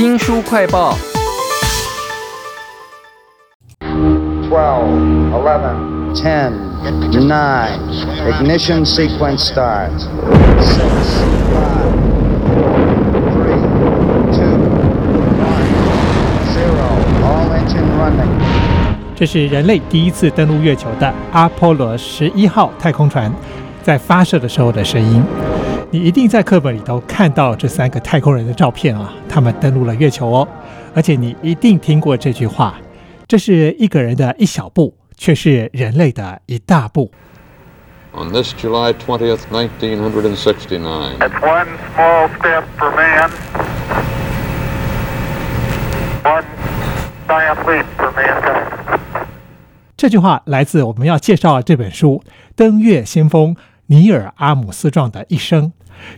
新书快报。：Twelve, eleven, ten, nine. Ignition sequence starts. 6, 5, 4, 3, 2, 1, 0. All engine running. 这是人类第一次登陆月球的阿波罗十一号太空船在发射的时候的声音。你一定在课本里头看到这三个太空人的照片啊，他们登陆了月球哦。而且你一定听过这句话：这是一个人的一小步，却是人类的一大步。On this July 20th, 1969, It's one small step for man, one giant leap for mankind. 这句话来自我们要介绍的这本书《登月先锋尼尔·阿姆斯壮的一生》，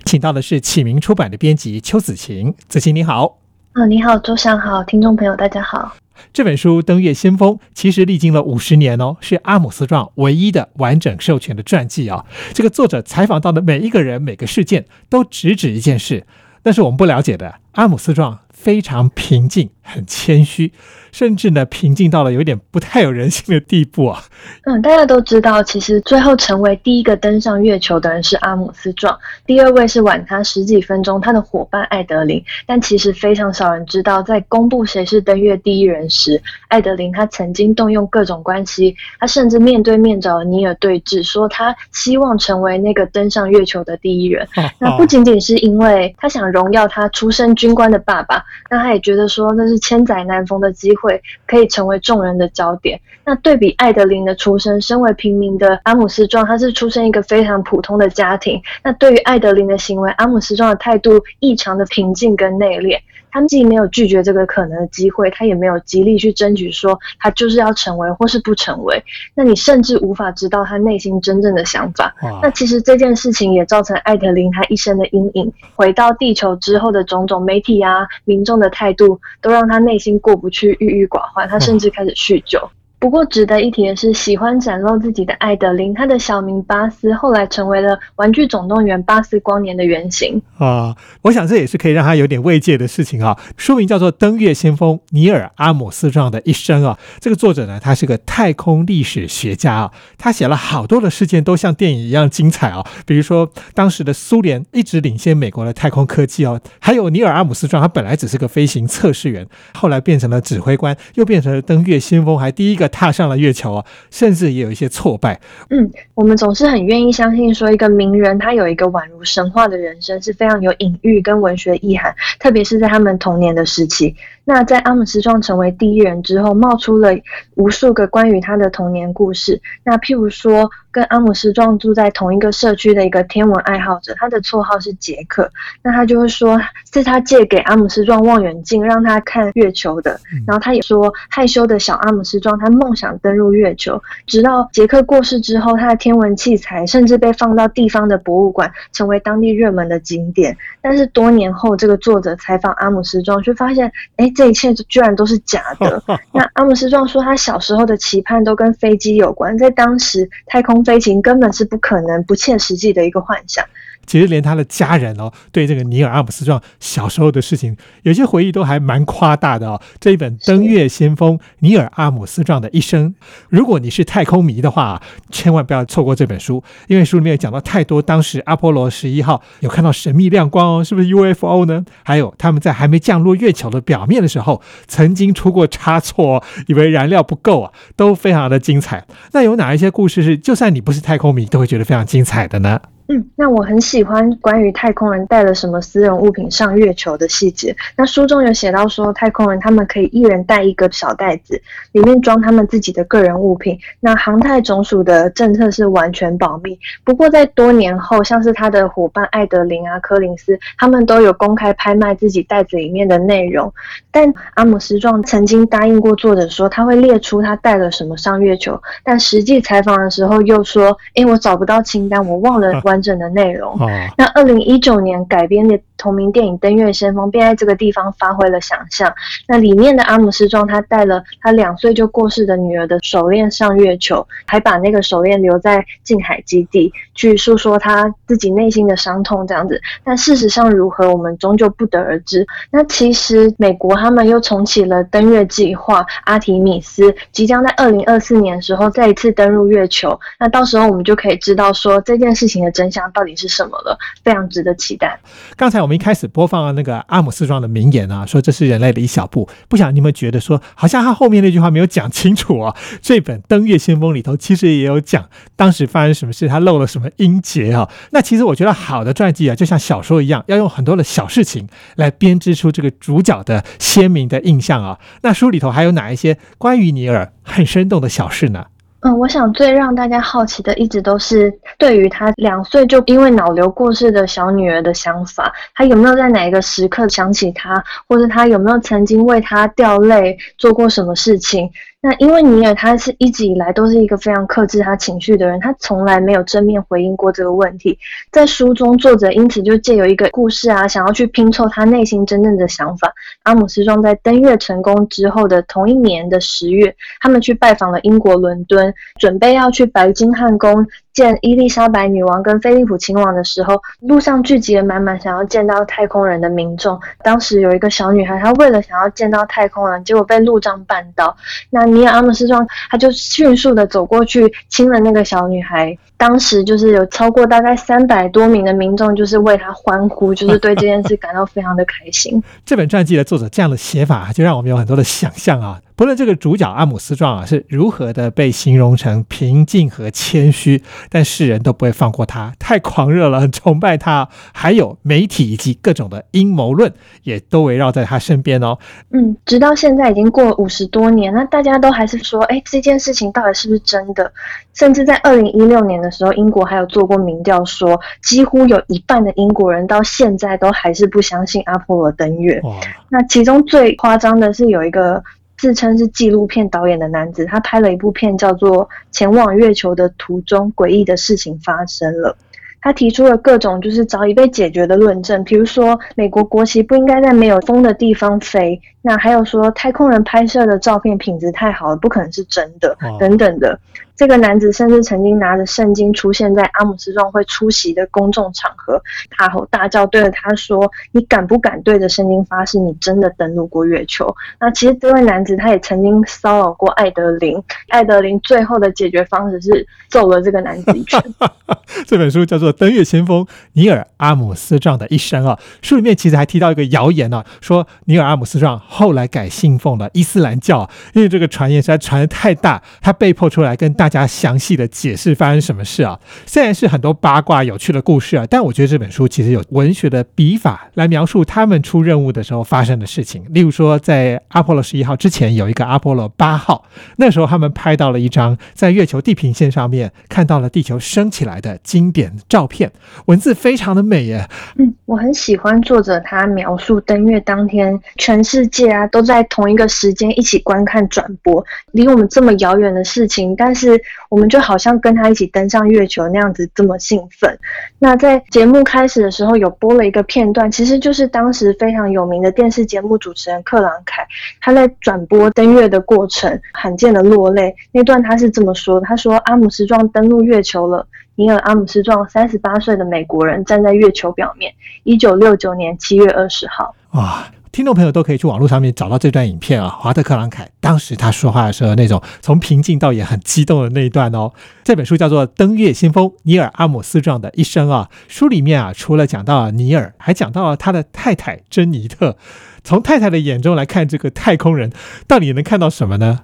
请到的是启明出版的编辑邱子晴。子晴你好。啊，你好，周翔好，听众朋友大家好。这本书《登月先锋》其实历经了五十年哦，是阿姆斯壮唯一的完整授权的传记啊、这个作者采访到的每一个人、每个事件，都直指一件事，那是我们不了解的。阿姆斯壮非常平静，很谦虚，甚至呢平静到了有点不太有人性的地步啊。嗯，大家都知道，其实最后成为第一个登上月球的人是阿姆斯壮，第二位是晚他十几分钟他的伙伴艾德林。但其实非常少人知道，在公布谁是登月第一人时，艾德林他曾经动用各种关系，他甚至面对面找了尼尔对峙，说他希望成为那个登上月球的第一人。那不仅仅是因为他想荣耀他出身军官的爸爸，那他也觉得说那是是千载难逢的机会，可以成为众人的焦点。那对比艾德琳的出身，身为平民的阿姆斯壮，他是出身一个非常普通的家庭。那对于艾德琳的行为，阿姆斯壮的态度异常的平静跟内敛。他们既没有拒绝这个可能的机会，他也没有极力去争取说他就是要成为或是不成为。那你甚至无法知道他内心真正的想法。那其实这件事情也造成艾德林他一生的阴影。回到地球之后的种种媒体啊、民众的态度，都让他内心过不去，郁郁寡欢。他甚至开始酗酒。不过值得一提的是，喜欢展露自己的艾德林，他的小名巴斯后来成为了《玩具总动员》巴斯光年的原型。啊，我想这也是可以让他有点慰藉的事情啊。书名叫做《登月先锋尼尔·阿姆斯壮的一生》啊。这个作者呢，他是个太空历史学家啊，他写了好多的事件都像电影一样精彩啊。比如说，当时的苏联一直领先美国的太空科技哦，还有尼尔·阿姆斯壮，他本来只是个飞行测试员，后来变成了指挥官，又变成了登月先锋，还第一个踏上了月球啊，甚至也有一些挫败。嗯，我们总是很愿意相信说，一个名人他有一个宛如神话的人生，是非常有隐喻跟文学意涵，特别是在他们童年的时期。那在阿姆斯壮成为第一人之后，冒出了无数个关于他的童年故事。那譬如说，跟阿姆斯壮住在同一个社区的一个天文爱好者，他的绰号是杰克。那他就会说，是他借给阿姆斯壮望远镜，让他看月球的。然后他也说，害羞的小阿姆斯壮，他梦想登入月球。直到杰克过世之后，他的天文器材甚至被放到地方的博物馆，成为当地热门的景点。但是多年后，这个作者采访阿姆斯壮，却发现，哎，这一切居然都是假的。那阿姆斯壮说，他小时候的期盼都跟飞机有关，在当时，太空飞行根本是不可能、不切实际的一个幻想。其实连他的家人哦，对这个尼尔·阿姆斯壮小时候的事情，有些回忆都还蛮夸大的哦。这一本《登月先锋尼尔·阿姆斯壮的一生》，如果你是太空迷的话，千万不要错过这本书，因为书里面有讲到太多当时阿波罗十一号有看到神秘亮光哦，是不是 UFO 呢？还有他们在还没降落月球的表面的时候，曾经出过差错，以为燃料不够啊，都非常的精彩。那有哪一些故事是就算你不是太空迷，都会觉得非常精彩的呢？嗯，那我很喜欢关于太空人带了什么私人物品上月球的细节。那书中有写到说，太空人他们可以一人带一个小袋子，里面装他们自己的个人物品。那航太总署的政策是完全保密。不过在多年后，像是他的伙伴艾德林啊、柯林斯，他们都有公开拍卖自己袋子里面的内容。但阿姆斯壮曾经答应过作者说，他会列出他带了什么上月球，但实际采访的时候又说，诶，我找不到清单，我忘了完整的内容。哦，那二零一九年改编的同名电影《登月先锋》，便在这个地方发挥了想象。那里面的阿姆斯壮，他带了他两岁就过世的女儿的手链上月球，还把那个手链留在近海基地，去诉说他自己内心的伤痛这样子。但事实上如何，我们终究不得而知。那其实美国他们又重启了登月计划，阿提米斯即将在二零二四年的时候再一次登陆月球。那到时候我们就可以知道说这件事情的真相到底是什么了，非常值得期待。刚才我们们一开始播放了那个阿姆斯壮的名言啊，说这是人类的一小步。不想你们觉得说，好像他后面那句话没有讲清楚啊。这本《登月先锋》里头其实也有讲当时发生什么事，他漏了什么音节啊。那其实我觉得好的传记啊，就像小说一样，要用很多的小事情来编织出这个主角的鲜明的印象啊。那书里头还有哪一些关于尼尔很生动的小事呢？嗯，我想最让大家好奇的，一直都是对于他两岁就因为脑瘤过世的小女儿的想法，他有没有在哪一个时刻想起她，或者他有没有曾经为他掉泪，做过什么事情？那因为尼尔他是一直以来都是一个非常克制他情绪的人，他从来没有正面回应过这个问题。在书中，作者因此就借由一个故事啊，想要去拼凑他内心真正的想法。阿姆斯壮在登月成功之后的同一年的十月，他们去拜访了英国伦敦，准备要去白金汉宫。见伊丽莎白女王跟菲利普亲王的时候，路上聚集了满满想要见到太空人的民众。当时有一个小女孩，她为了想要见到太空人，结果被路障绊倒。那尼尔阿姆斯壮他就迅速的走过去亲了那个小女孩。当时就是有超过大概三百多名的民众，就是为他欢呼，就是对这件事感到非常的开心。这本传记的作者这样的写法，就让我们有很多的想象啊。不论这个主角阿姆斯壮啊是如何的被形容成平静和谦虚，但世人都不会放过他，太狂热了，很崇拜他。还有媒体以及各种的阴谋论，也都围绕在他身边哦。嗯，直到现在已经过五十多年，那大家都还是说，哎，这件事情到底是不是真的？甚至在二零一六年的时候，英国还有做过民调，说几乎有一半的英国人到现在都还是不相信阿波罗登月。那其中最夸张的是有一个。自称是纪录片导演的男子，他拍了一部片，叫做《前往月球的途中，诡异的事情发生了》。他提出了各种就是早已被解决的论证，比如说美国国旗不应该在没有风的地方飞，那还有说太空人拍摄的照片品质太好了，不可能是真的，等等的。这个男子甚至曾经拿着圣经出现在阿姆斯壮会出席的公众场合，大吼大叫，对着他说：“你敢不敢对着圣经发誓，你真的登陆过月球？”那其实这位男子他也曾经骚扰过艾德琳，艾德琳最后的解决方式是揍了这个男子一拳。这本书叫做《登月先锋：尼尔·阿姆斯壮的一生》啊，书里面其实还提到一个谣言呢，说尼尔·阿姆斯壮后来改信奉了伊斯兰教，因为这个传言实在传的太大，他被迫出来跟大家详细的解释发生什么事啊。虽然是很多八卦有趣的故事啊，但我觉得这本书其实有文学的笔法来描述他们出任务的时候发生的事情。例如说，在阿波罗十一号之前有一个阿波罗八号，那时候他们拍到了一张在月球地平线上面看到了地球升起来的。经典照片，文字非常的美耶。嗯，我很喜欢作者他描述登月当天，全世界啊都在同一个时间一起观看转播，离我们这么遥远的事情，但是我们就好像跟他一起登上月球那样子这么兴奋。那在节目开始的时候有播了一个片段，其实就是当时非常有名的电视节目主持人克朗凯他在转播登月的过程，罕见的落泪。那段他是这么说：“他说阿姆斯壮登陆月球了。”尼尔·阿姆斯壮，三十八岁的美国人，站在月球表面。一九六九年七月二十号。哇，听众朋友都可以去网络上面找到这段影片啊。华特·克朗凯当时他说话的时候，那种从平静到也很激动的那一段哦。这本书叫做《登月先锋：尼尔·阿姆斯壮的一生》啊。书里面啊，除了讲到尼尔，还讲到了他的太太珍妮特。从太太的眼中来看，这个太空人到底能看到什么呢？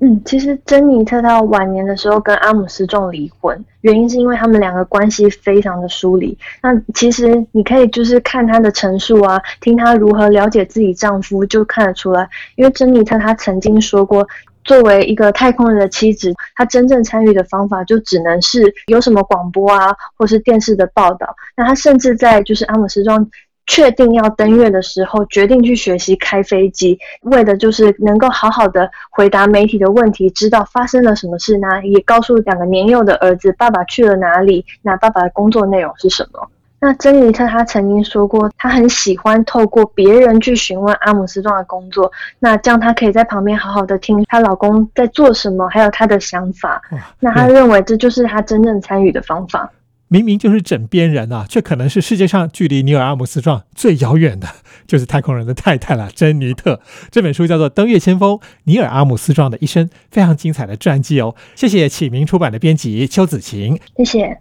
嗯，其实珍妮特到晚年的时候跟阿姆斯壮离婚，原因是因为他们两个关系非常的疏离。那其实你可以就是看她的陈述啊，听她如何了解自己丈夫，就看得出来。因为珍妮特她曾经说过，作为一个太空人的妻子，她真正参与的方法就只能是有什么广播啊，或是电视的报道。那她甚至在就是阿姆斯壮。确定要登月的时候，决定去学习开飞机，为的就是能够好好的回答媒体的问题，知道发生了什么事那？也告诉两个年幼的儿子爸爸去了哪里，那爸爸的工作内容是什么。那珍妮特她曾经说过，她很喜欢透过别人去询问阿姆斯壮的工作，那这样她可以在旁边好好的听她老公在做什么，还有她的想法。那她认为这就是她真正参与的方法。明明就是枕边人啊，却可能是世界上距离尼尔·阿姆斯壮最遥远的，就是太空人的太太了，珍妮特。这本书叫做《登月先锋：尼尔·阿姆斯壮的一生》，非常精彩的传记哦。谢谢启明出版的编辑邱子晴。谢谢。